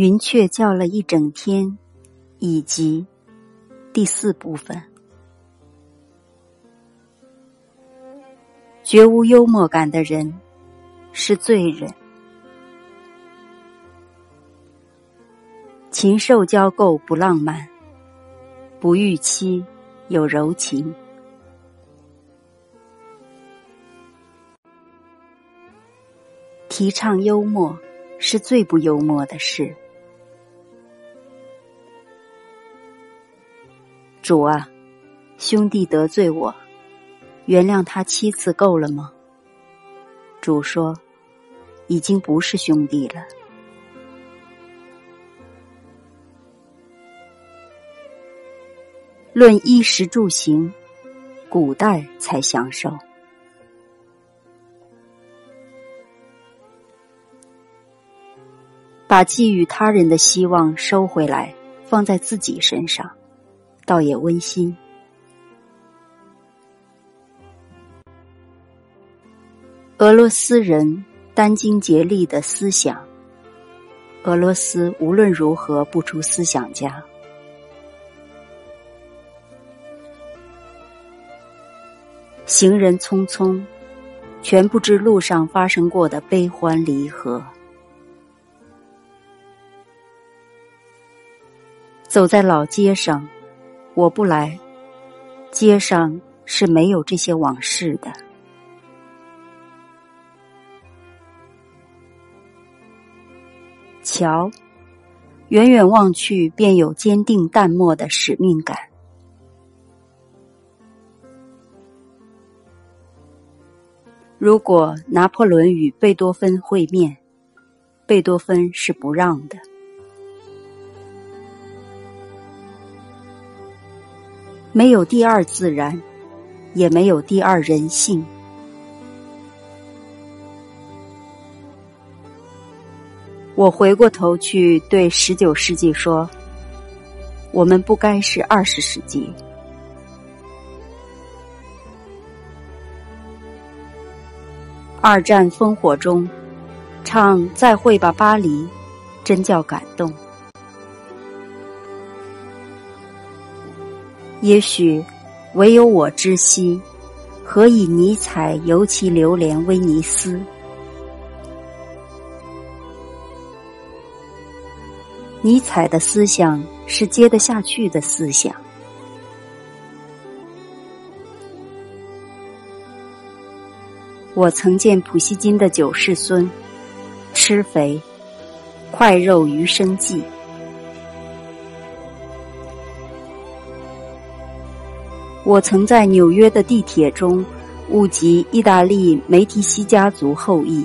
云雀叫了一整天，以及第四部分，绝无幽默感的人是罪人。禽兽交媾不浪漫，不预期有柔情。提倡幽默是最不幽默的事。主啊，兄弟得罪我，原谅他七次够了吗？主说，已经不是兄弟了。论衣食住行，古代才享受。把寄予他人的希望收回来，放在自己身上。倒也温馨。俄罗斯人殚精竭力的思想，俄罗斯无论如何不出思想家。行人匆匆，全不知路上发生过的悲欢离合。走在老街上。我不来，街上是没有这些往事的。瞧，远远望去，便有坚定淡漠的使命感。如果拿破仑与贝多芬会面，贝多芬是不让的。没有第二自然，也没有第二人性。我回过头去对十九世纪说：“我们不该是二十世纪。”二战烽火中，唱《再会吧，巴黎》，真叫感动。也许，唯有我知悉，何以尼采尤其留恋威尼斯。尼采的思想是接得下去的思想。我曾见普希金的九世孙，吃肥，块肉于生计。我曾在纽约的地铁中误及意大利梅提西家族后裔。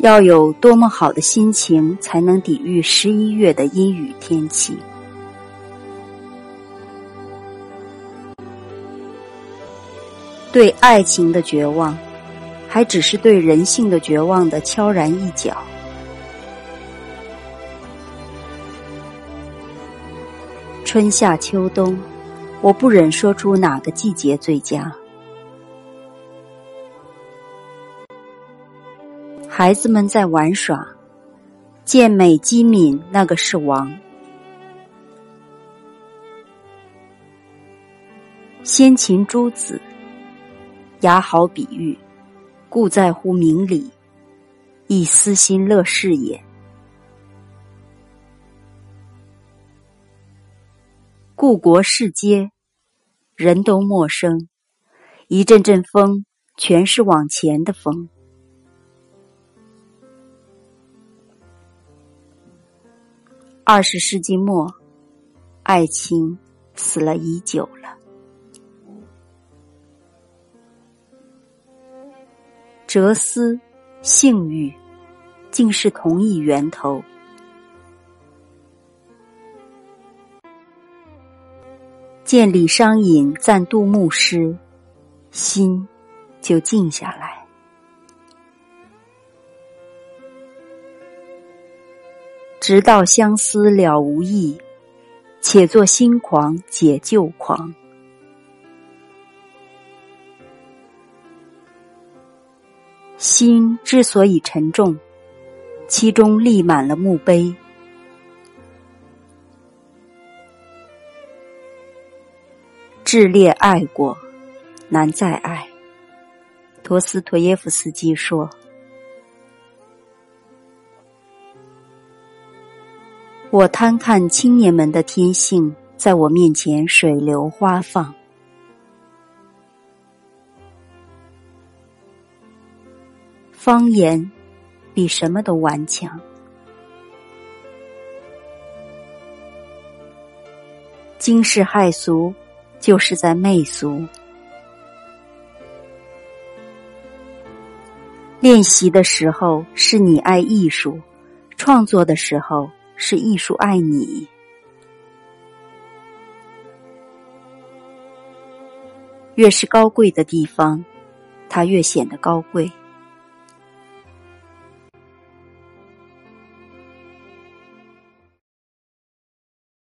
要有多么好的心情，才能抵御十一月的阴雨天气？对爱情的绝望，还只是对人性的绝望的悄然一角。春夏秋冬，我不忍说出哪个季节最佳。孩子们在玩耍，健美机敏，那个是王。先秦诸子，雅好比喻，故在乎明理，亦私心乐事也。故国世街，人都陌生，一阵阵风，全是往前的风。二十世纪末，爱情死了已久了。哲思、性欲，竟是同一源头。见李商隐赞杜牧诗，心就静下来。直到相思了无益，且作新狂解旧狂。心之所以沉重，其中立满了墓碑。炽烈爱过，难再爱。陀思妥耶夫斯基说：“我贪看青年们的天性，在我面前水流花放。方言比什么都顽强。惊世骇俗。”就是在媚俗。练习的时候是你爱艺术，创作的时候是艺术爱你。越是高贵的地方，它越显得高贵。